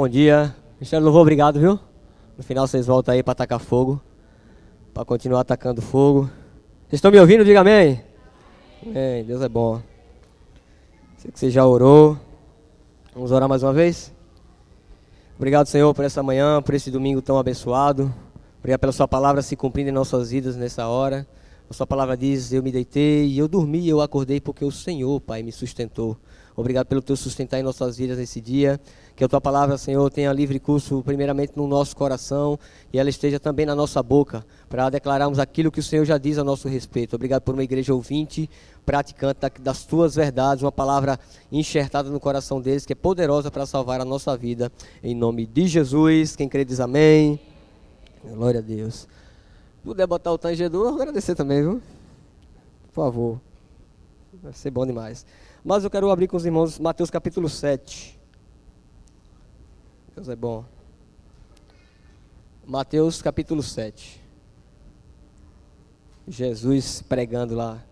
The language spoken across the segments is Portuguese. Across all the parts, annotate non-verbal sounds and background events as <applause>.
Bom dia. Michel Louvor, obrigado, viu? No final vocês voltam aí para atacar fogo. Para continuar atacando fogo. Vocês estão me ouvindo? Diga amém. Amém. Deus é bom. Sei que você já orou. Vamos orar mais uma vez? Obrigado, Senhor, por essa manhã, por esse domingo tão abençoado. Obrigado pela Sua palavra se cumprindo em nossas vidas nessa hora. A Sua palavra diz: Eu me deitei eu dormi eu acordei porque o Senhor, Pai, me sustentou. Obrigado pelo Teu sustentar em nossas vidas nesse dia. Que a tua palavra, Senhor, tenha livre curso, primeiramente no nosso coração e ela esteja também na nossa boca, para declararmos aquilo que o Senhor já diz a nosso respeito. Obrigado por uma igreja ouvinte, praticante das tuas verdades, uma palavra enxertada no coração deles, que é poderosa para salvar a nossa vida. Em nome de Jesus, quem crê diz amém. Glória a Deus. Puder botar o tangedor, agradecer também, viu? Por favor. Vai ser bom demais. Mas eu quero abrir com os irmãos Mateus capítulo 7. Deus é bom. Mateus capítulo 7. Jesus pregando lá.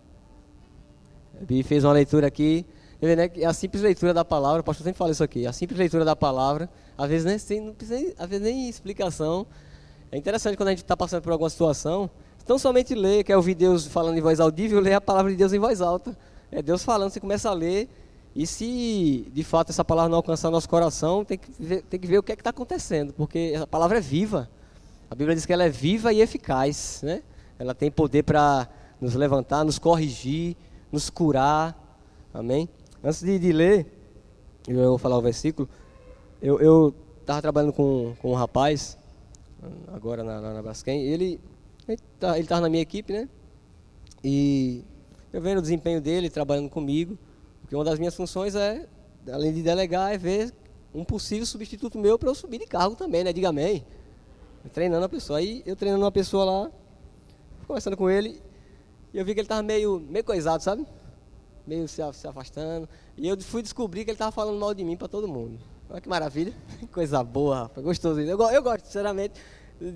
E fez uma leitura aqui. Né, a simples leitura da palavra, o pastor sempre fala isso aqui. A simples leitura da palavra, às vezes nem, não precisa, às vezes nem explicação. É interessante quando a gente está passando por alguma situação, não somente ler, quer ouvir Deus falando em voz audível, ler a palavra de Deus em voz alta. É Deus falando, você começa a ler e se de fato essa palavra não alcançar nosso coração, tem que ver, tem que ver o que é está acontecendo, porque a palavra é viva. A Bíblia diz que ela é viva e eficaz, né? Ela tem poder para nos levantar, nos corrigir, nos curar. Amém? Antes de, de ler, eu vou falar o versículo. Eu estava trabalhando com, com um rapaz, agora na, na, Braskem, ele estava tá, na minha equipe, né? E eu vendo o desempenho dele, trabalhando comigo. Porque uma das minhas funções é, além de delegar, é ver um possível substituto meu para eu subir de cargo também, né? Diga amém. Treinando a pessoa. Aí eu treinando uma pessoa lá, conversando com ele, e eu vi que ele estava meio, meio coisado, sabe? Meio se, se afastando. E eu fui descobrir que ele estava falando mal de mim para todo mundo. Olha que maravilha. <laughs> Coisa boa, rapaz. Gostoso. Eu, eu gosto, sinceramente.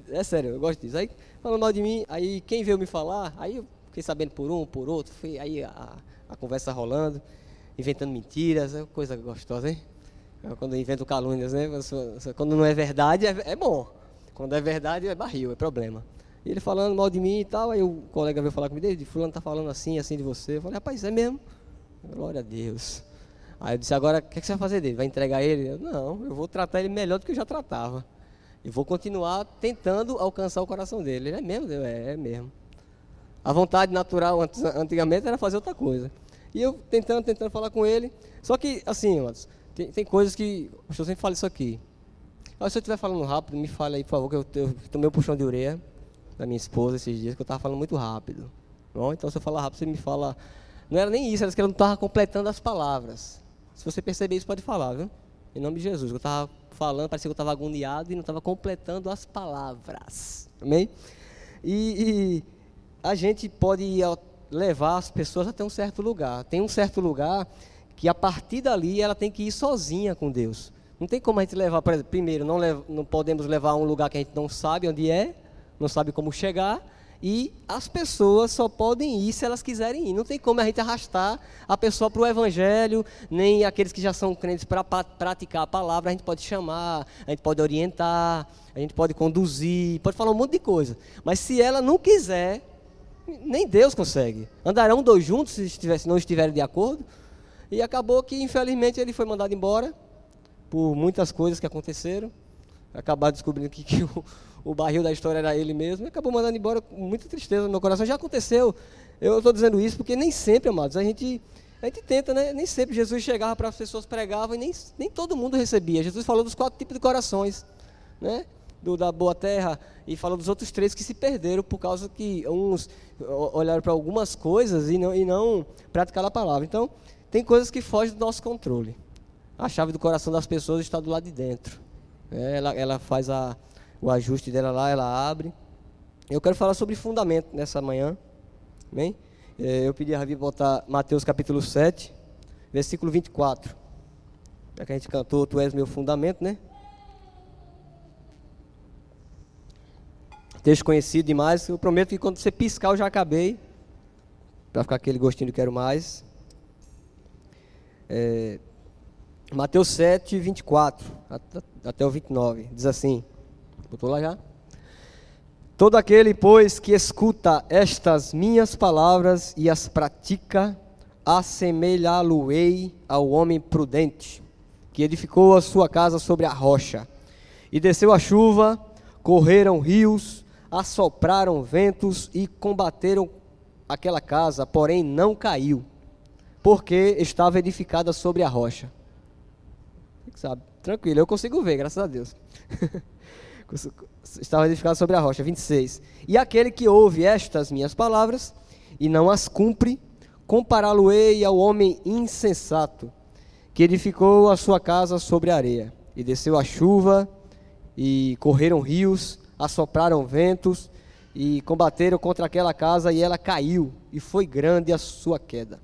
É sério, eu gosto disso. Aí, falando mal de mim, aí quem veio me falar, aí fiquei sabendo por um, por outro, foi aí a, a conversa rolando inventando mentiras, é coisa gostosa, hein? Quando invento calúnias, né? Quando não é verdade, é, é bom. Quando é verdade, é barril, é problema. E ele falando mal de mim e tal, aí o colega veio falar comigo, de fulano tá falando assim, assim de você. Eu falei, rapaz, é mesmo? Glória a Deus. Aí eu disse, agora, o que, é que você vai fazer dele? Vai entregar ele? Eu, não, eu vou tratar ele melhor do que eu já tratava. E vou continuar tentando alcançar o coração dele. Ele é mesmo? É, é mesmo. A vontade natural antigamente era fazer outra coisa. E eu tentando, tentando falar com ele. Só que, assim, tem, tem coisas que. Senhor sempre fala isso aqui. Mas se eu estiver falando rápido, me fale aí, por favor, que eu, eu tomei um puxão de orelha da minha esposa esses dias, que eu estava falando muito rápido. Bom, então, se eu falar rápido, você me fala. Não era nem isso, era que eu não estava completando as palavras. Se você perceber isso, pode falar, viu? Em nome de Jesus. Eu estava falando, parecia que eu estava agoniado e não estava completando as palavras. Amém? E, e a gente pode levar as pessoas até um certo lugar. Tem um certo lugar que a partir dali ela tem que ir sozinha com Deus. Não tem como a gente levar, primeiro, não, não podemos levar a um lugar que a gente não sabe onde é, não sabe como chegar, e as pessoas só podem ir se elas quiserem ir. Não tem como a gente arrastar a pessoa para o Evangelho, nem aqueles que já são crentes para praticar a palavra. A gente pode chamar, a gente pode orientar, a gente pode conduzir, pode falar um monte de coisa. Mas se ela não quiser, nem Deus consegue. Andarão dois juntos se, se não estiverem de acordo. E acabou que, infelizmente, ele foi mandado embora por muitas coisas que aconteceram. Acabaram descobrindo que, <laughs> que o, o, barril da história era ele mesmo. E acabou mandando embora com muita tristeza no meu coração. Já aconteceu. Eu estou dizendo isso porque nem sempre, amados, a gente, a gente tenta, né? Nem sempre Jesus chegava para as pessoas pregavam e nem, nem todo mundo recebia. Jesus falou dos quatro tipos de corações, né? Do, da boa terra e falou dos outros três que se perderam por causa que uns olharam para algumas coisas e não, e não praticaram a palavra. Então, tem coisas que fogem do nosso controle. A chave do coração das pessoas está do lado de dentro. É, ela, ela faz a, o ajuste dela lá, ela abre. Eu quero falar sobre fundamento nessa manhã. É, eu pedi a Ravi botar Mateus capítulo 7, versículo 24. Já que a gente cantou, Tu és meu fundamento, né? Texto conhecido demais. Eu prometo que quando você piscar eu já acabei. Para ficar aquele gostinho de quero mais. É, Mateus 7, 24 até o 29. Diz assim: Botou lá já? Todo aquele, pois, que escuta estas minhas palavras e as pratica, assemelhá-lo-ei ao homem prudente, que edificou a sua casa sobre a rocha. E desceu a chuva, correram rios, assopraram ventos e combateram aquela casa, porém não caiu, porque estava edificada sobre a rocha. Sabe? Tranquilo, eu consigo ver, graças a Deus. <laughs> estava edificada sobre a rocha. 26. E aquele que ouve estas minhas palavras e não as cumpre, compará-lo-ei ao homem insensato, que edificou a sua casa sobre a areia, e desceu a chuva, e correram rios, assopraram ventos, e combateram contra aquela casa, e ela caiu, e foi grande a sua queda.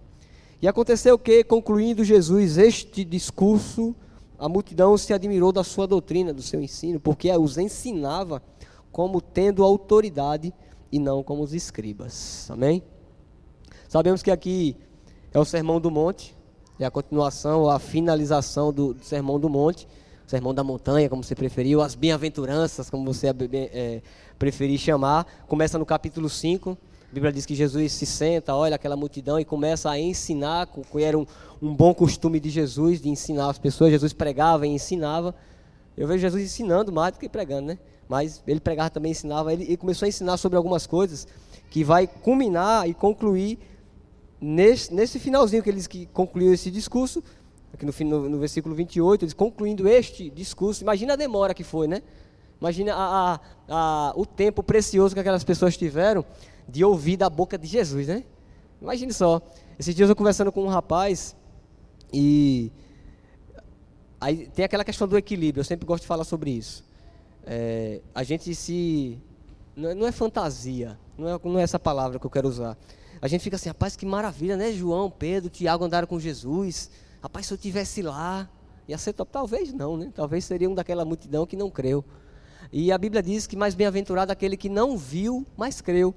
E aconteceu que, concluindo Jesus este discurso, a multidão se admirou da sua doutrina, do seu ensino, porque os ensinava como tendo autoridade e não como os escribas. Amém? Sabemos que aqui é o Sermão do Monte, é a continuação, a finalização do, do Sermão do Monte, Sermão da Montanha, como você preferiu, as bem-aventuranças, como você é, preferir chamar. Começa no capítulo 5, a Bíblia diz que Jesus se senta, olha aquela multidão e começa a ensinar, que era um, um bom costume de Jesus, de ensinar as pessoas. Jesus pregava e ensinava. Eu vejo Jesus ensinando mais do que pregando, né? Mas ele pregava também, ensinava. Ele, ele começou a ensinar sobre algumas coisas que vai culminar e concluir nesse, nesse finalzinho que ele que concluiu esse discurso, aqui no, no, no versículo 28, ele concluindo este discurso. Imagina a demora que foi, né? Imagina a, a, a, o tempo precioso que aquelas pessoas tiveram de ouvir da boca de Jesus, né? Imagine só. Esses dias eu conversando com um rapaz e aí tem aquela questão do equilíbrio. Eu sempre gosto de falar sobre isso. É, a gente se não é, não é fantasia, não é, não é essa palavra que eu quero usar. A gente fica assim, rapaz, que maravilha, né? João, Pedro, Tiago andaram com Jesus. Rapaz, se eu tivesse lá, ia ser top. Talvez não, né? Talvez seria um daquela multidão que não creu. E a Bíblia diz que mais bem-aventurado aquele que não viu, mas creu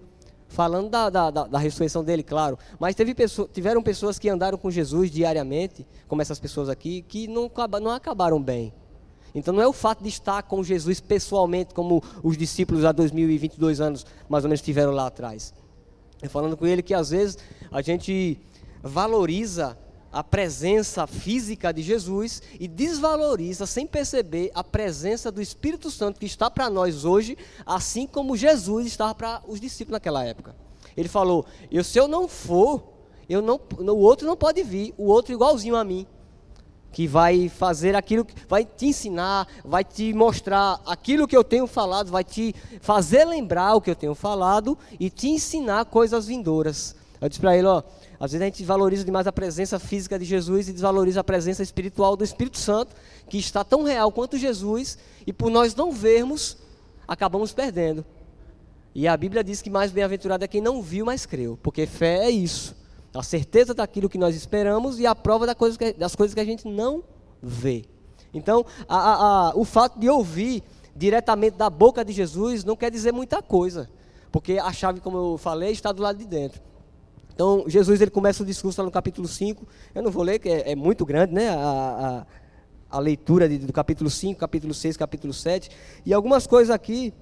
falando da, da, da, da ressurreição dele, claro. Mas teve pessoa, tiveram pessoas que andaram com Jesus diariamente, como essas pessoas aqui, que não, não acabaram bem. Então não é o fato de estar com Jesus pessoalmente, como os discípulos há 2022 anos, mais ou menos, tiveram lá atrás. É falando com ele que às vezes a gente valoriza a presença física de Jesus e desvaloriza, sem perceber, a presença do Espírito Santo que está para nós hoje, assim como Jesus estava para os discípulos naquela época. Ele falou: eu, se eu não for, eu não, o outro não pode vir, o outro igualzinho a mim, que vai fazer aquilo, vai te ensinar, vai te mostrar aquilo que eu tenho falado, vai te fazer lembrar o que eu tenho falado e te ensinar coisas vindouras. Eu disse para ele: ó às vezes a gente valoriza demais a presença física de Jesus e desvaloriza a presença espiritual do Espírito Santo, que está tão real quanto Jesus, e por nós não vermos, acabamos perdendo. E a Bíblia diz que mais bem-aventurado é quem não viu, mas creu, porque fé é isso, a certeza daquilo que nós esperamos e a prova das coisas que, a gente não vê. Então, a, a, a, o fato de ouvir diretamente da boca de Jesus não quer dizer muita coisa, porque a chave, como eu falei, está do lado de dentro. Então, Jesus ele começa o discurso lá no capítulo 5. Eu não vou ler, que é, é muito grande, né? A, a, a leitura de, do capítulo 5, capítulo 6, capítulo 7. E algumas coisas aqui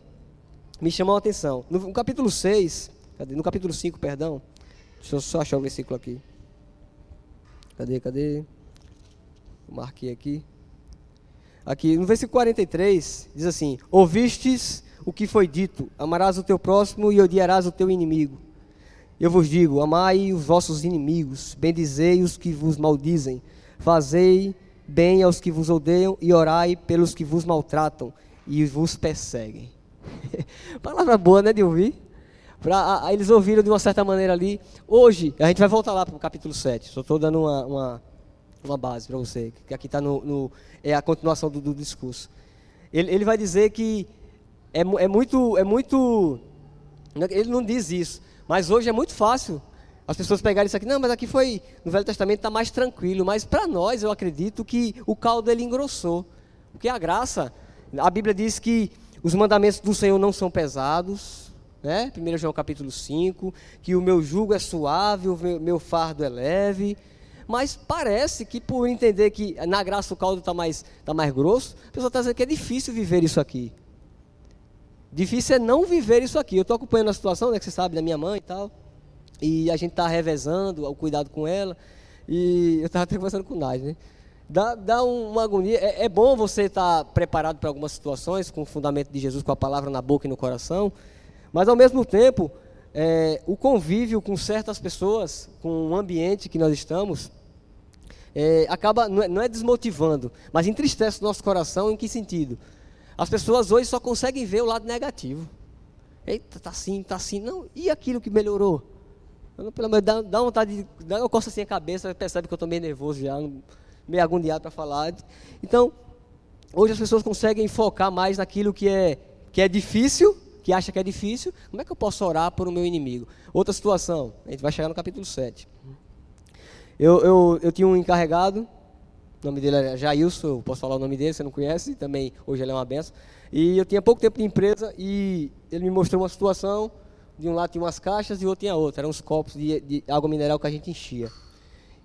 me chamam a atenção. No, no capítulo 6, cadê? no capítulo 5, perdão. Deixa eu só achar o versículo aqui. Cadê, cadê? Marquei aqui. Aqui, no versículo 43, diz assim: Ouvistes o que foi dito: Amarás o teu próximo e odiarás o teu inimigo. Eu vos digo: amai os vossos inimigos, bendizei os que vos maldizem, fazei bem aos que vos odeiam e orai pelos que vos maltratam e vos perseguem. <laughs> Palavra boa, né, de ouvir? Pra, a, eles ouviram de uma certa maneira ali. Hoje, a gente vai voltar lá para o capítulo 7. Só estou dando uma, uma, uma base para você, que aqui está no, no, é a continuação do, do discurso. Ele, ele vai dizer que é, é muito, é muito. Ele não diz isso, mas hoje é muito fácil as pessoas pegarem isso aqui. Não, mas aqui foi, no Velho Testamento está mais tranquilo. Mas para nós, eu acredito que o caldo ele engrossou. Porque a graça, a Bíblia diz que os mandamentos do Senhor não são pesados. Né? 1 João capítulo 5, que o meu jugo é suave, o meu fardo é leve. Mas parece que por entender que na graça o caldo está mais, tá mais grosso, a pessoa está dizendo que é difícil viver isso aqui. Difícil é não viver isso aqui. Eu estou acompanhando a situação, né, que você sabe, da minha mãe e tal. E a gente está revezando o cuidado com ela. E eu estava até conversando com o Nage, né? Dá, dá uma agonia. É, é bom você estar tá preparado para algumas situações, com o fundamento de Jesus, com a palavra na boca e no coração. Mas ao mesmo tempo, é, o convívio com certas pessoas, com o ambiente que nós estamos, é, acaba, não é, não é desmotivando, mas entristece o nosso coração em que sentido? As pessoas hoje só conseguem ver o lado negativo. Eita, tá assim, tá assim. Não, e aquilo que melhorou? Eu, pelo menos dá, dá vontade de. Dá uma assim a cabeça, percebe que eu estou meio nervoso já, meio agoniado para falar. Então, hoje as pessoas conseguem focar mais naquilo que é, que é difícil, que acha que é difícil. Como é que eu posso orar por o meu inimigo? Outra situação, a gente vai chegar no capítulo 7. Eu, eu, eu tinha um encarregado o nome dele era Jailson, posso falar o nome dele, você não conhece, também hoje ele é uma benção. E eu tinha pouco tempo de empresa e ele me mostrou uma situação, de um lado tinha umas caixas e outro tinha outra, eram uns copos de, de água mineral que a gente enchia.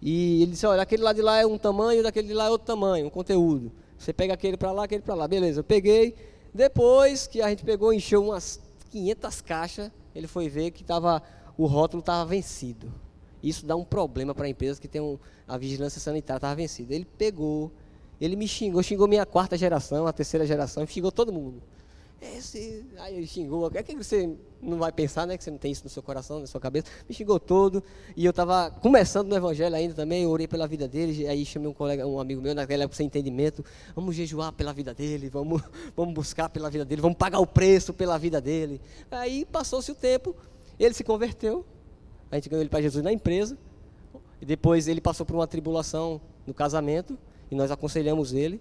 E ele disse, olha, aquele lado de lá é um tamanho, daquele de lá é outro tamanho, um conteúdo. Você pega aquele para lá, aquele para lá. Beleza, eu peguei. Depois que a gente pegou, encheu umas 500 caixas, ele foi ver que tava, o rótulo estava vencido. Isso dá um problema para a empresa que tem um, a vigilância sanitária estava vencida. Ele pegou, ele me xingou, xingou minha quarta geração, a terceira geração, xingou todo mundo. Esse, aí ele xingou, é que você não vai pensar, né, que você não tem isso no seu coração, na sua cabeça. Me xingou todo, e eu estava começando no evangelho ainda também, eu orei pela vida dele, aí chamei um colega, um amigo meu, naquela época sem entendimento, vamos jejuar pela vida dele, vamos, <laughs> vamos buscar pela vida dele, vamos pagar o preço pela vida dele. Aí passou-se o tempo, ele se converteu, a gente ganhou ele para Jesus na empresa. E depois ele passou por uma tribulação no casamento. E nós aconselhamos ele.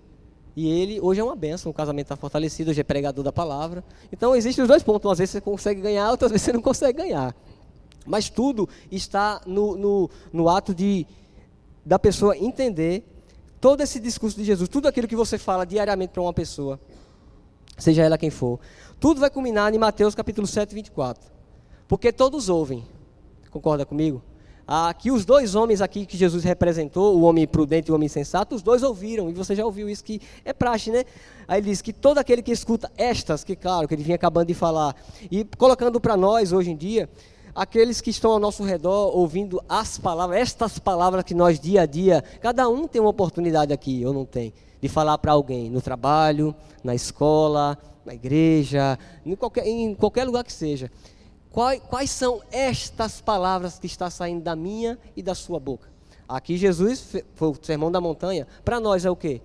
E ele hoje é uma benção, o casamento está fortalecido, hoje é pregador da palavra. Então existem os dois pontos, às vezes você consegue ganhar, outras vezes você não consegue ganhar. Mas tudo está no, no, no ato de da pessoa entender todo esse discurso de Jesus, tudo aquilo que você fala diariamente para uma pessoa, seja ela quem for, tudo vai culminar em Mateus capítulo 7, 24. Porque todos ouvem, Concorda comigo? Ah, que os dois homens aqui que Jesus representou, o homem prudente e o homem sensato, os dois ouviram, e você já ouviu isso que é praxe, né? Aí ele diz que todo aquele que escuta estas, que claro, que ele vinha acabando de falar, e colocando para nós hoje em dia, aqueles que estão ao nosso redor ouvindo as palavras, estas palavras que nós dia a dia, cada um tem uma oportunidade aqui, ou não tem, de falar para alguém, no trabalho, na escola, na igreja, em qualquer, em qualquer lugar que seja. Quais, são estas palavras que está saindo da minha e da sua boca? Aqui Jesus foi o sermão da montanha. Para nós é o que?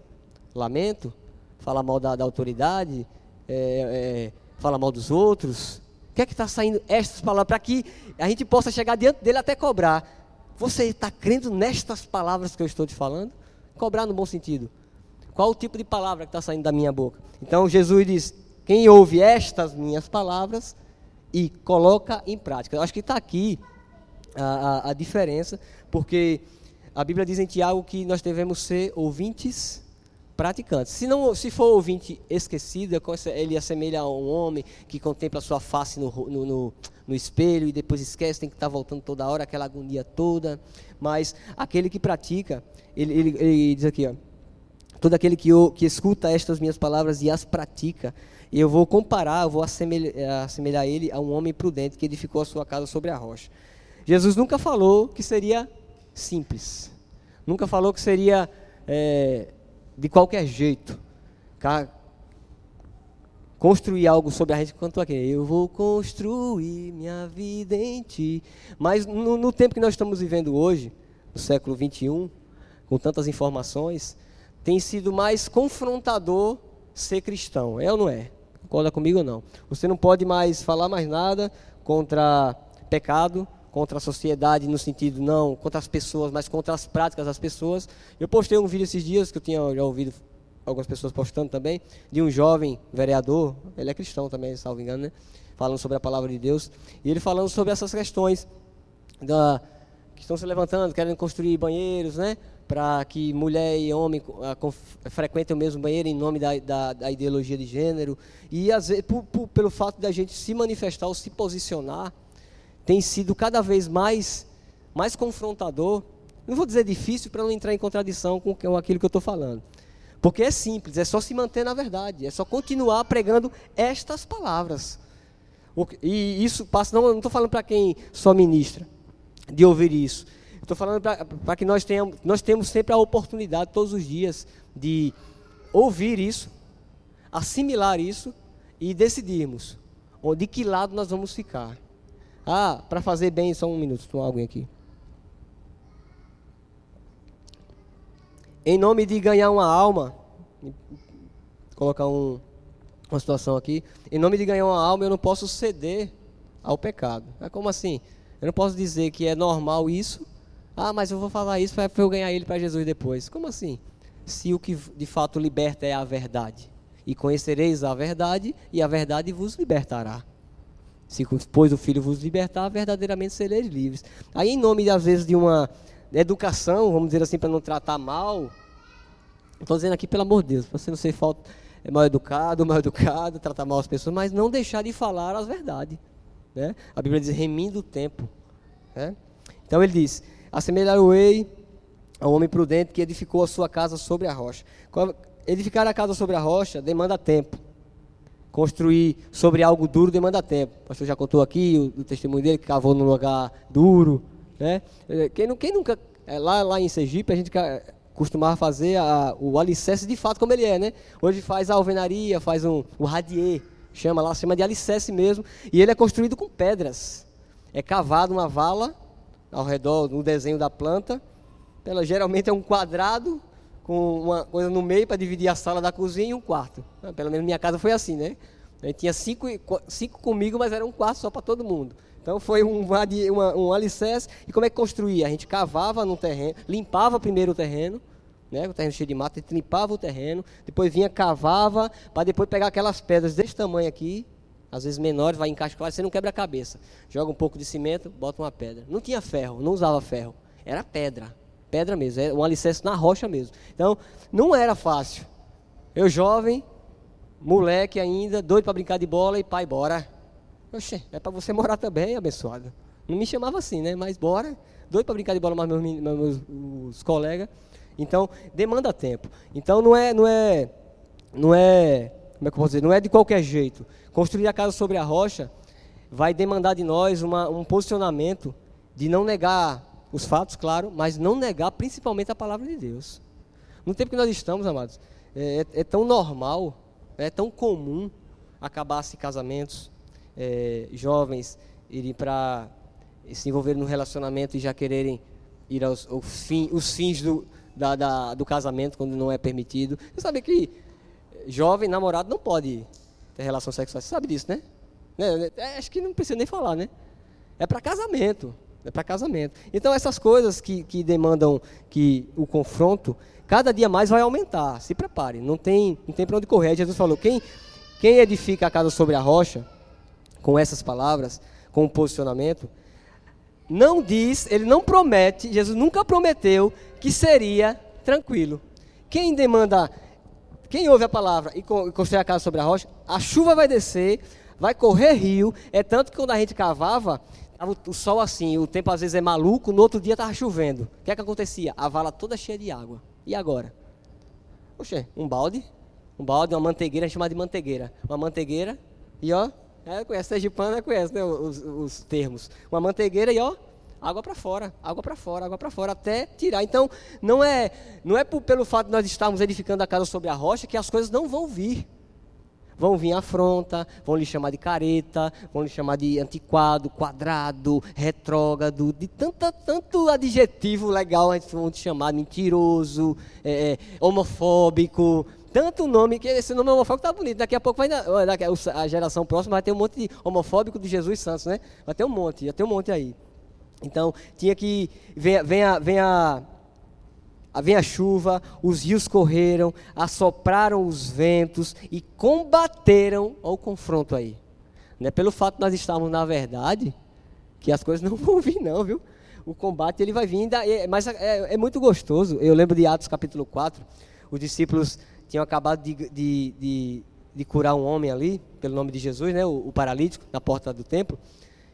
Lamento, falar mal da, da autoridade, é, é, falar mal dos outros. O que é que está saindo estas palavras para que a gente possa chegar diante dele até cobrar? Você está crendo nestas palavras que eu estou te falando? Cobrar no bom sentido. Qual o tipo de palavra que está saindo da minha boca? Então Jesus diz: quem ouve estas minhas palavras e coloca em prática. Eu acho que está aqui a, a, a, diferença, porque a Bíblia diz em Tiago que nós devemos ser ouvintes praticantes. Se, não, se for ouvinte esquecido, é ele assemelha a um homem que contempla sua face no, no, no, no espelho e depois esquece, tem que estar tá voltando toda hora, aquela agonia toda. Mas aquele que pratica, ele, ele, ele diz aqui, ó, todo aquele que, que escuta estas minhas palavras e as pratica, e eu vou comparar, eu vou assemelhar, eh, assemelhar ele a um homem prudente que edificou a sua casa sobre a rocha. Jesus nunca falou que seria simples. Nunca falou que seria é, de qualquer jeito. Construir algo sobre a gente quanto aqui. Eu vou construir minha vida em ti. Mas no, no tempo que nós estamos vivendo hoje, no século 21, com tantas informações, tem sido mais confrontador ser cristão. É ou não é? Concorda comigo ou não? Você não pode mais falar mais nada contra pecado, contra a sociedade no sentido não contra as pessoas, mas contra as práticas das pessoas. Eu postei um vídeo esses dias que eu tinha já ouvido algumas pessoas postando também de um jovem vereador, ele é cristão também, salvo engano, né? Falando sobre a palavra de Deus e ele falando sobre essas questões da que estão se levantando, querendo construir banheiros, né? Para que mulher e homem uh, frequentem o mesmo banheiro em nome da, da, da ideologia de gênero. E às vezes, por, por, pelo fato da gente se manifestar ou se posicionar, tem sido cada vez mais, mais confrontador Não vou dizer difícil para não entrar em contradição com aquilo que eu estou falando. Porque é simples, é só se manter na verdade, é só continuar pregando estas palavras. E isso passa, não estou falando para quem só ministra, de ouvir isso. Estou falando para que nós tenhamos, nós temos sempre a oportunidade, todos os dias, de ouvir isso, assimilar isso e decidirmos de que lado nós vamos ficar. Ah, para fazer bem, só um minuto, estou alguém aqui. Em nome de ganhar uma alma, colocar um, uma situação aqui. Em nome de ganhar uma alma, eu não posso ceder ao pecado. É como assim? Eu não posso dizer que é normal isso. Ah, mas eu vou falar isso para eu ganhar ele para Jesus depois. Como assim? Se o que de fato liberta é a verdade. E conhecereis a verdade, e a verdade vos libertará. Se pois o Filho vos libertar, verdadeiramente sereis livres. Aí, em nome, às vezes, de uma educação, vamos dizer assim, para não tratar mal, estou dizendo aqui, pelo amor de Deus, para você não ser falta é mal educado, <laughs> mal educado, tratar mal as pessoas, mas não deixar de falar as verdades. Né? A Bíblia diz remindo o tempo. Né? Então ele diz: assemelhar-o-ei ao homem prudente que edificou a sua casa sobre a rocha. Edificar a casa sobre a rocha demanda tempo. Construir sobre algo duro demanda tempo. O pastor já contou aqui o, o testemunho dele que cavou num lugar duro. Né? Quem, quem nunca. É, lá, lá em Sergipe, a gente costumava fazer a, o alicerce de fato como ele é, né? Hoje faz a alvenaria, faz um, o radier, chama lá, chama de alicerce mesmo, e ele é construído com pedras. É cavado uma vala ao redor do desenho da planta. Ela geralmente é um quadrado com uma coisa no meio para dividir a sala da cozinha e um quarto. Ah, pelo menos minha casa foi assim, né? Gente tinha cinco, cinco comigo, mas era um quarto só para todo mundo. Então foi um, uma, um alicerce. E como é que construía? A gente cavava no terreno, limpava primeiro o terreno, né, o terreno cheio de mato, a gente limpava o terreno, depois vinha, cavava, para depois pegar aquelas pedras desse tamanho aqui, às vezes menores, vai encaixar, você não quebra a cabeça. Joga um pouco de cimento, bota uma pedra. Não tinha ferro, não usava ferro, era pedra. Pedra mesmo, é um alicerce na rocha mesmo. Então, não era fácil. Eu jovem, moleque ainda, doido para brincar de bola e pai, bora. Oxê, é para você <laughs> morar também, abençoado. Não me chamava assim, né? Mas bora. Doido para brincar de bola, mais meus, meus, meus colegas. Então, demanda tempo. Então, não é, não é, não é, como é que eu posso dizer? Não é de qualquer jeito. Construir a casa sobre a rocha vai demandar de nós uma, um posicionamento de não negar os fatos, claro, mas não negar principalmente a palavra de Deus. No tempo que nós estamos, amados, é, é, é tão normal, é tão comum acabar-se casamentos, é, jovens irem para se envolver no relacionamento e já quererem ir aos, fim, os fins do, da, da, do casamento quando não é permitido. Você sabe que jovem namorado não pode ter relação sexual. Você sabe disso, né? né? É, acho que não precisa nem falar, né? É para casamento. É para casamento. Então essas coisas que, que demandam que o confronto, cada dia mais vai aumentar. Se prepare. Não tem, não tem para onde correr. Jesus falou: quem, quem edifica a casa sobre a rocha com essas palavras, com o posicionamento, não diz, ele não promete, Jesus nunca prometeu que seria tranquilo. Quem demanda, quem ouve a palavra e constrói a casa sobre a rocha, a chuva vai descer, vai correr rio, é tanto que quando a gente cavava, o sol assim, o tempo às vezes é maluco, no outro dia estava chovendo. O que é que acontecia? A vala toda cheia de água. E agora? Oxê, um balde, um balde, uma mantegueira, chamada de mantegueira. Uma mantegueira, e ó, é, conhece, Sergipana conhece né, os, os termos. Uma mantegueira e ó, água para fora, água para fora, água para fora, até tirar. Então, não é, não é por, pelo fato de nós estarmos edificando a casa sobre a rocha que as coisas não vão vir. Vão vir afronta, vão lhe chamar de careta, vão lhe chamar de antiquado, quadrado, retrógrado, de tanta, tanto adjetivo legal vão te chamar, mentiroso, é, é homofóbico, tanto nome que esse nome homofóbico tá bonito. Daqui a pouco vai a geração próxima vai ter um monte de homofóbico de Jesus Santos, né? Vai ter um monte, vai ter um monte aí. Então tinha que vem, vem a, vem a vem a chuva, os rios correram, assopraram os ventos e combateram o confronto aí. Não é pelo fato de nós estarmos na verdade que as coisas <laughs> não vão vir não, viu? O combate ele vai vir, mas é, é muito gostoso. Eu lembro de Atos capítulo 4, os discípulos tinham acabado de, de, de, de, curar um homem ali, pelo nome de Jesus, né, o, o, paralítico, na porta do templo.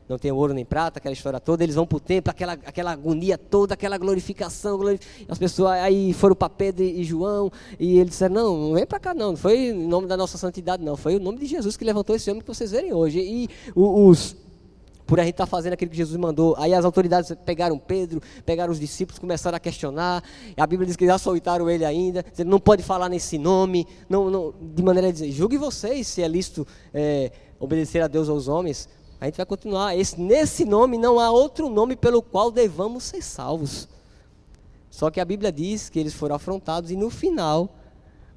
Não tem ouro nem prata, aquela história toda, eles vão para o templo, aquela, aquela agonia toda, aquela glorificação, as pessoas aí foram para Pedro e João, e eles disseram, não, não vem para cá não, não foi em nome da nossa santidade não, foi o nome de Jesus que levantou esse homem que vocês verem hoje, e os, por a gente estar tá fazendo aquilo que Jesus mandou. Aí as autoridades pegaram Pedro, pegaram os discípulos, começaram a questionar. a Bíblia diz que açoitaram ele ainda, dizendo, não pode falar nesse nome, não, não, de maneira a dizer, julgue vocês se é lícito é, obedecer a Deus aos homens. A gente vai continuar. Esse, nesse nome não há outro nome pelo qual devamos ser salvos. Só que a Bíblia diz que eles foram afrontados e no final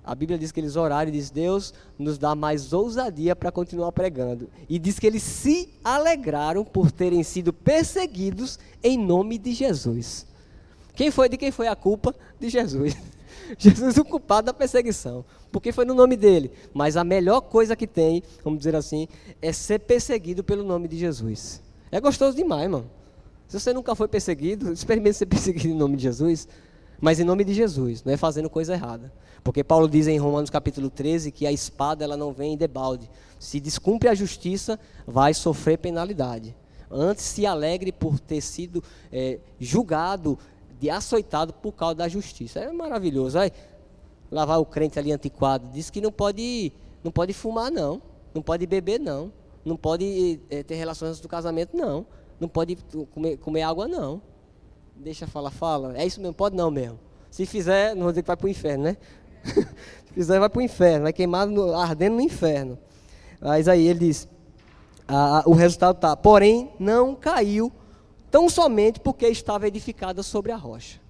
a Bíblia diz que eles oraram e diz: Deus nos dá mais ousadia para continuar pregando. E diz que eles se alegraram por terem sido perseguidos em nome de Jesus. Quem foi de quem foi a culpa? De Jesus. <laughs> <laughs> Jesus o culpado da perseguição, porque foi no nome dele. Mas a melhor coisa que tem, vamos dizer assim, é ser perseguido pelo nome de Jesus. É gostoso demais, mano. Se você nunca foi perseguido, <laughs> experimente ser perseguido em nome de Jesus, mas em nome de Jesus, não é fazendo coisa errada. Porque Paulo diz em Romanos capítulo 13 que a espada ela não vem de balde. Se descumpre a justiça, vai sofrer penalidade. Antes se alegre por ter sido é, julgado, de açoitado por causa da justiça. É maravilhoso. Aí, lavar o crente ali antiquado. Diz que não pode, não pode fumar, não. Não pode beber, não. Não pode é, ter relações antes do casamento, não. Não pode comer, comer água, não. Deixa falar, fala. É isso mesmo, pode não mesmo. Se fizer, não vou dizer que vai para o inferno, né? <laughs> Se fizer, vai para o inferno, vai queimado, no, ardendo no inferno. Mas aí ele diz: ah, o resultado está, porém, não caiu tão somente porque estava edificada sobre a rocha.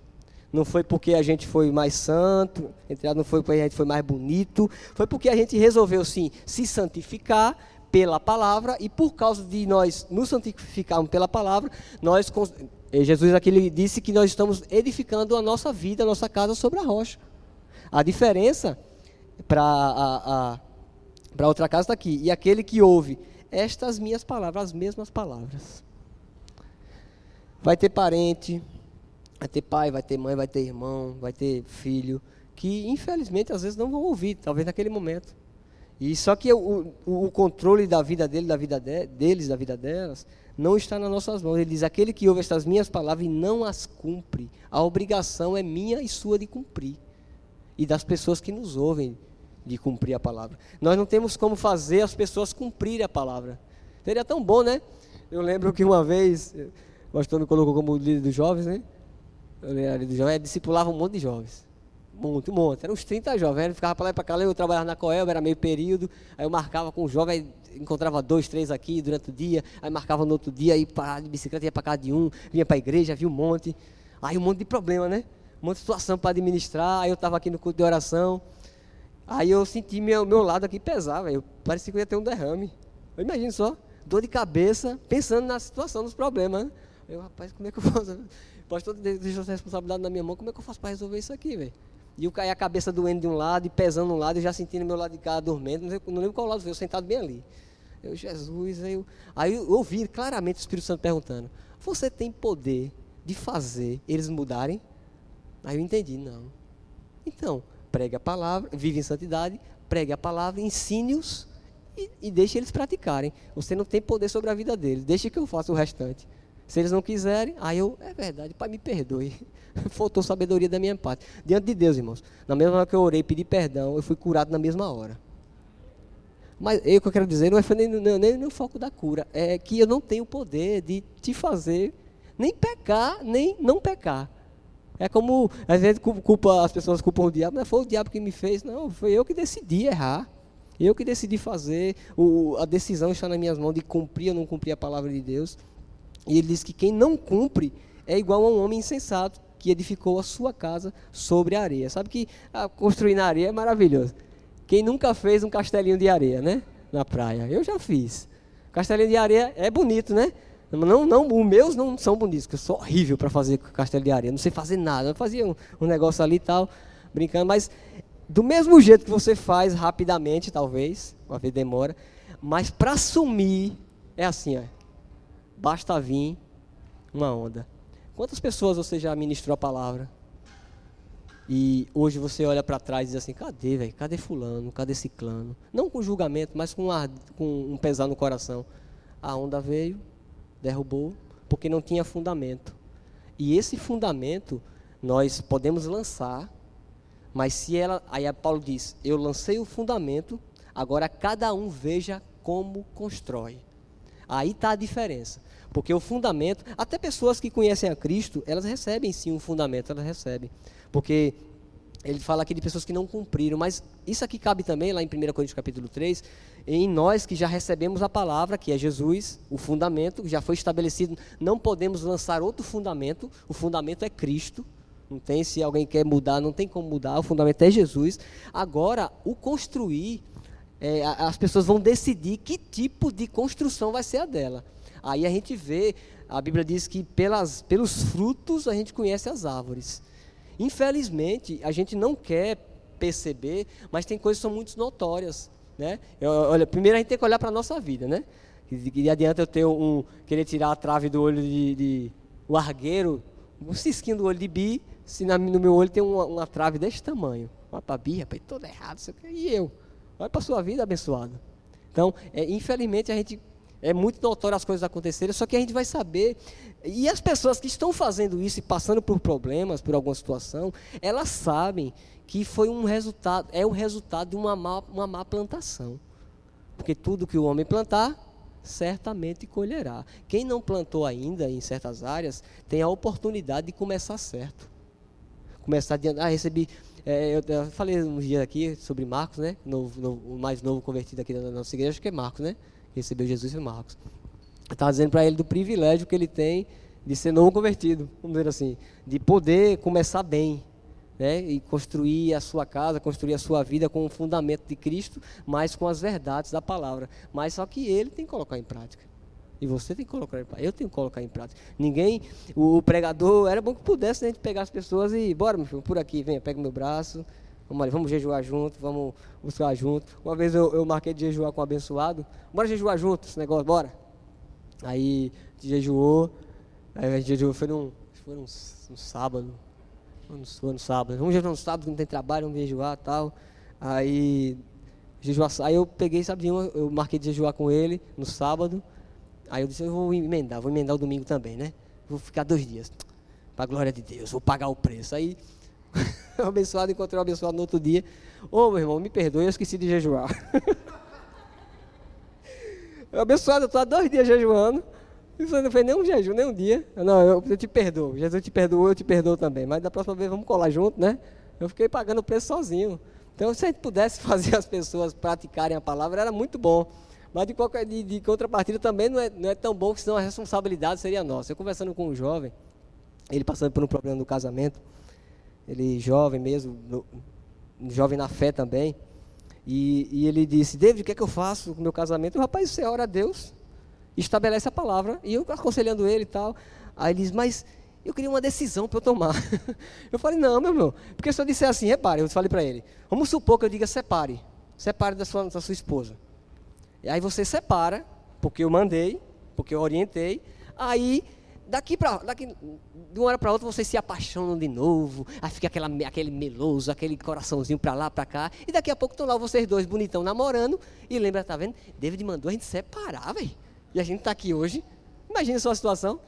Não foi porque a gente foi mais santo, não foi porque a gente foi mais bonito, foi porque a gente resolveu sim se santificar pela palavra e por causa de nós nos santificarmos pela palavra, nós Jesus aqui disse que nós estamos edificando a nossa vida, a nossa casa sobre a rocha. A diferença para outra casa está aqui. E aquele que ouve estas minhas palavras, as mesmas palavras. Vai ter parente, vai ter pai, vai ter mãe, vai ter irmão, vai ter filho, que infelizmente às vezes não vão ouvir, talvez naquele momento. E só que o, o, o controle da vida dele, da vida de, deles, da vida delas, não está nas nossas mãos. Ele diz: aquele que ouve estas minhas palavras e não as cumpre, a obrigação é minha e sua de cumprir e das pessoas que nos ouvem de cumprir a palavra. Nós não temos como fazer as pessoas cumprirem a palavra. Seria tão bom, né? Eu lembro que uma vez, o me colocou como líder dos jovens, né? Eu era líder dos jovens, discipulava um monte de jovens. Muito, um monte. Eram uns 30 jovens. Ele ficava para lá e para cá. Eu trabalhava na Coelba, era meio período. Aí eu marcava com o jovem, encontrava dois, três aqui durante o dia. Aí marcava no outro dia, aí para de bicicleta, ia para casa de um, vinha para a igreja, via um monte. Aí um monte de problema, né? um monte de situação para administrar. Aí eu estava aqui no culto de oração. Aí eu senti meu, meu lado aqui pesar, velho. Parecia que eu ia ter um derrame. Eu imagino só, dor de cabeça, pensando na situação, nos problemas. Né? Eu, rapaz, como é que eu faço? <laughs> Pastor deixou essa responsabilidade na minha mão, como é que eu faço para resolver isso aqui, velho? E eu caí a cabeça doendo de um lado e pesando um lado, e já sentindo meu lado de cá dormindo, não, não lembro qual lado foi, eu sentado bem ali. Eu, Jesus, aí eu, aí eu ouvi claramente o Espírito Santo perguntando: Você tem poder de fazer eles mudarem? Aí eu entendi, não. Então, pregue a palavra, vive em santidade, pregue a palavra, ensine-os e, e deixe eles praticarem. Você não tem poder sobre a vida deles, deixe que eu faça o restante. Se eles não quiserem, aí eu, é verdade, Pai, me perdoe. <laughs> Faltou sabedoria da minha parte. Diante de Deus, irmãos, na mesma hora que eu orei e pedi perdão, eu fui curado na mesma hora. Mas eu, o que eu quero dizer não é nem, nem, nem no foco da cura, é que eu não tenho poder de te fazer nem pecar, nem não pecar. É como, às vezes, culpa, as pessoas culpam o diabo, mas foi o diabo que me fez. Não, foi eu que decidi errar. Eu que decidi fazer. O, a decisão está nas minhas mãos de cumprir ou não cumprir a palavra de Deus. E ele diz que quem não cumpre é igual a um homem insensato que edificou a sua casa sobre a areia. Sabe que ah, construir na areia é maravilhoso. Quem nunca fez um castelinho de areia, né? Na praia. Eu já fiz. Castelinho de areia é bonito, né? Não, não, os meus não são bonitos, eu sou horrível para fazer castelo de areia, não sei fazer nada. Eu fazia um, um negócio ali e tal, brincando, mas do mesmo jeito que você faz rapidamente, talvez, uma vez demora, mas para sumir é assim, ó, basta vir uma onda. Quantas pessoas você já ministrou a palavra? E hoje você olha para trás e diz assim: cadê, velho? Cadê Fulano? Cadê Ciclano? Não com julgamento, mas com, com um pesar no coração. A onda veio, derrubou, porque não tinha fundamento. E esse fundamento nós podemos lançar, mas se ela, aí Paulo diz, eu lancei o fundamento, agora cada um veja como constrói. Aí está a diferença. Porque o fundamento, até pessoas que conhecem a Cristo, elas recebem sim um fundamento, elas recebem. Porque ele fala aqui de pessoas que não cumpriram, mas isso aqui cabe também lá em 1 Coríntios capítulo 3, em nós que já recebemos a palavra, que é Jesus, o fundamento, já foi estabelecido, não podemos lançar outro fundamento, o fundamento é Cristo, não tem se alguém quer mudar, não tem como mudar, o fundamento é Jesus. Agora, o construir, é, as pessoas vão decidir que tipo de construção vai ser a dela. Aí a gente vê, a Bíblia diz que pelas, pelos frutos a gente conhece as árvores. Infelizmente, a gente não quer perceber, mas tem coisas que são muito notórias. Né? Eu, olha, primeiro a gente tem que olhar para a nossa vida. Né? Que, que adianta eu ter um, querer tirar a trave do olho de, de o argueiro, um cisquinho do olho de bi, se na, no meu olho tem uma, uma trave desse tamanho. Olha para bi, rapaz, todo errado. E eu? Olha para a sua vida abençoada. Então, é, infelizmente, a gente é muito notório as coisas acontecerem, só que a gente vai saber. E as pessoas que estão fazendo isso e passando por problemas, por alguma situação, elas sabem que foi um resultado, é o resultado de uma má, uma má plantação. Porque tudo que o homem plantar, certamente colherá. Quem não plantou ainda em certas áreas, tem a oportunidade de começar certo. Começar a ah, recebi. É, eu, eu, falei um dia aqui sobre Marcos, né? Novo, novo, o mais novo convertido aqui da nossa igreja, acho que é Marcos, né? recebeu Jesus foi Marcos. Estava dizendo para ele do privilégio que ele tem de ser novo convertido, vamos dizer assim, de poder começar bem, né, e construir a sua casa, construir a sua vida com o fundamento de Cristo, mas com as verdades da palavra. Mas só que ele tem que colocar em prática. E você tem que colocar em prática. Eu tenho que colocar em prática. Ninguém, o, o pregador, era bom que pudesse né, a gente pegar as pessoas e, bora, meu filho, por aqui, venha, pega o meu braço, Vamos ali, vamos jejuar junto, vamos buscar junto. Uma vez eu, eu marquei de jejuar com um abençoado. Bora jejuar junto esse negócio, bora. Aí jejuou. Aí a gente jejuou, foi num, foi num, num sábado. Foi no sábado. Vamos jejuar no sábado, não tem trabalho, vamos jejuar e tal. Aí, jejuar, aí eu peguei, sabe, eu marquei de jejuar com ele no sábado. Aí eu disse, eu vou emendar, vou emendar o domingo também, né? Vou ficar dois dias. Para a glória de Deus, vou pagar o preço. Aí o <laughs> abençoado encontrei o abençoado no outro dia. Ô, oh, meu irmão, me perdoe, eu esqueci de jejuar. o <laughs> abençoado, eu estou há dois dias jejuando. Isso não foi nem um jejum, nem um dia. Não, eu, eu te perdoo. Jesus te perdoou, eu te perdoo também. Mas da próxima vez vamos colar junto, né? Eu fiquei pagando o preço sozinho. Então, se a gente pudesse <laughs> fazer as pessoas praticarem a palavra, era muito bom. Mas de, qualquer, de, de contrapartida também não é, não é tão bom, que senão a responsabilidade seria nossa. Eu conversando com um jovem, ele passando por um problema no casamento, ele jovem mesmo, jovem na fé também. E, e, ele disse, David, o que é que eu faço com o meu casamento? O rapaz, você ora a Deus, estabelece a palavra. E eu aconselhando ele e tal. Aí ele diz, mas eu queria uma decisão para eu tomar. <laughs> eu falei, não, meu irmão. Porque se eu disser assim, repare, eu falei para ele, vamos supor que eu diga separe. Separe da sua, da sua esposa. E aí você separa, porque eu mandei, porque eu orientei. Aí daqui para daqui de uma hora para outra vocês se apaixonam de novo, aí fica aquela, aquele meloso, aquele coraçãozinho para lá, para cá, e daqui a pouco estão lá vocês dois bonitão namorando, e lembra, tá vendo? David mandou a gente separar, velho. E a gente está aqui hoje. Imagina a sua situação.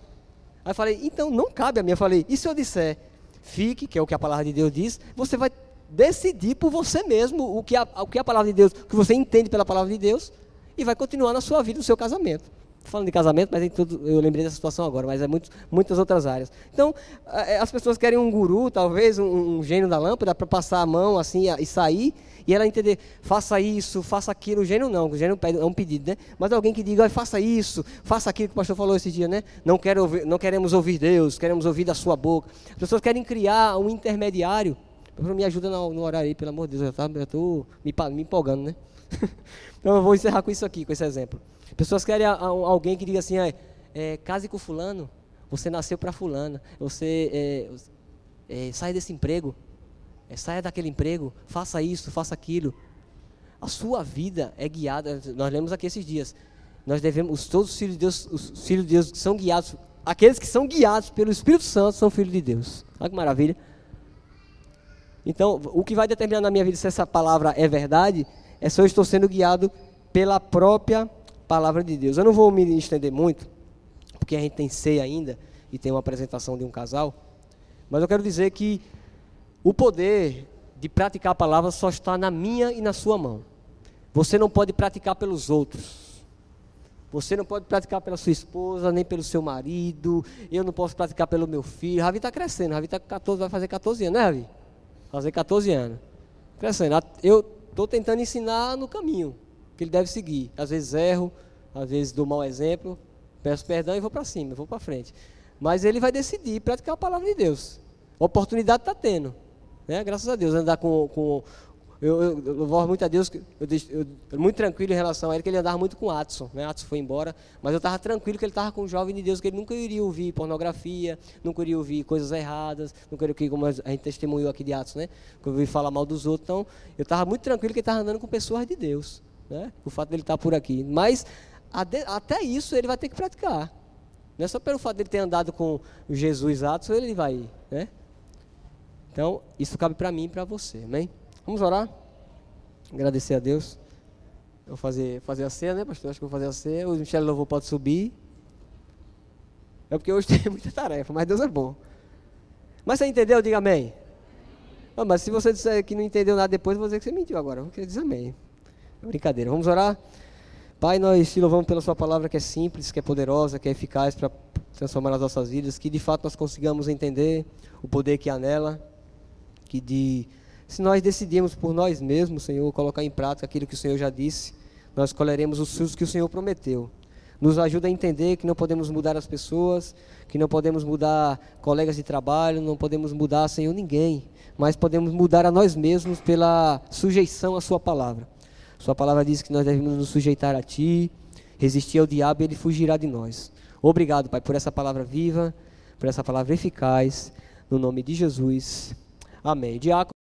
Aí eu falei, então não cabe a mim. Eu falei, e se eu disser, fique, que é o que a palavra de Deus diz, você vai decidir por você mesmo o que a, o que a palavra de Deus, o que você entende pela palavra de Deus, e vai continuar na sua vida, no seu casamento falando de casamento, mas tudo, eu lembrei dessa situação agora, mas é muito, muitas outras áreas. Então, é, as pessoas querem um guru, talvez, um, um gênio da lâmpada, para passar a mão assim e sair, e ela entender, faça isso, faça aquilo. O gênio não, o gênio é um pedido, né? Mas alguém que diga, faça isso, faça aquilo que o pastor falou esse dia, né? Não, quero ouvir, não queremos ouvir Deus, queremos ouvir da sua boca. As pessoas querem criar um intermediário. Me ajuda no, no horário aí, pelo amor de Deus, eu estou me, me empolgando, né? <laughs> então eu vou encerrar com isso aqui, com esse exemplo. Pessoas querem alguém que diga assim, ah, é, case com fulano, você nasceu para fulana, você é, é, sai desse emprego, é, saia daquele emprego, faça isso, faça aquilo. A sua vida é guiada, nós lemos aqui esses dias, nós devemos, todos os filhos de Deus, os filhos de Deus são guiados, aqueles que são guiados pelo Espírito Santo são filhos de Deus. Olha que maravilha. Então, o que vai determinar na minha vida se essa palavra é verdade, é se eu estou sendo guiado pela própria palavra de Deus. Eu não vou me estender muito, porque a gente tem ceia ainda e tem uma apresentação de um casal. Mas eu quero dizer que o poder de praticar a palavra só está na minha e na sua mão. Você não pode praticar pelos outros. Você não pode praticar pela sua esposa, nem pelo seu marido. Eu não posso praticar pelo meu filho. Ravi está crescendo. Ravi tá 14, vai fazer 14 anos, né, Ravi? Fazer 14 anos. Crescendo. Eu estou tentando ensinar no caminho que ele deve seguir. Às vezes erro, às vezes dou mau exemplo, peço perdão e vou para cima, vou para frente. Mas ele vai decidir praticar a palavra de Deus. A oportunidade está tendo. Né? Graças a Deus, andar com, com eu, eu, eu louvo muito a Deus, eu, eu, muito tranquilo em relação a ele, que ele andava muito com Adson, né? Adson foi embora, mas eu estava tranquilo que ele estava com um jovem de Deus, que ele nunca iria ouvir pornografia, nunca iria ouvir coisas erradas, nunca iria ouvir, como a gente testemunhou aqui de Adson, né? Que eu ouvi falar mal dos outros, então eu estava muito tranquilo que ele estava andando com pessoas de Deus, né? O fato dele estar tá por aqui, mas até isso ele vai ter que praticar, não é só pelo fato dele ter andado com Jesus Adson, ele vai, né? Então, isso cabe para mim e para você, amém? Vamos orar? Agradecer a Deus. Eu vou fazer, fazer a ceia, né, pastor? Acho que vou fazer a ceia. O Michele Louvor pode subir. É porque hoje <laughs> tem muita tarefa, mas Deus é bom. Mas você entendeu? Diga amém. Ah, mas se você disser que não entendeu nada depois, eu vou dizer que você mentiu agora. Queria dizer amém. Brincadeira. Vamos orar? Pai, nós te louvamos pela sua palavra que é simples, que é poderosa, que é eficaz para transformar as nossas vidas, que de fato nós consigamos entender o poder que há nela, que de se nós decidirmos por nós mesmos, Senhor, colocar em prática aquilo que o Senhor já disse, nós colheremos os frutos que o Senhor prometeu. Nos ajuda a entender que não podemos mudar as pessoas, que não podemos mudar colegas de trabalho, não podemos mudar, Senhor, ninguém, mas podemos mudar a nós mesmos pela sujeição à Sua palavra. Sua palavra diz que nós devemos nos sujeitar a Ti, resistir ao diabo e ele fugirá de nós. Obrigado, Pai, por essa palavra viva, por essa palavra eficaz, no nome de Jesus. Amém. Diácono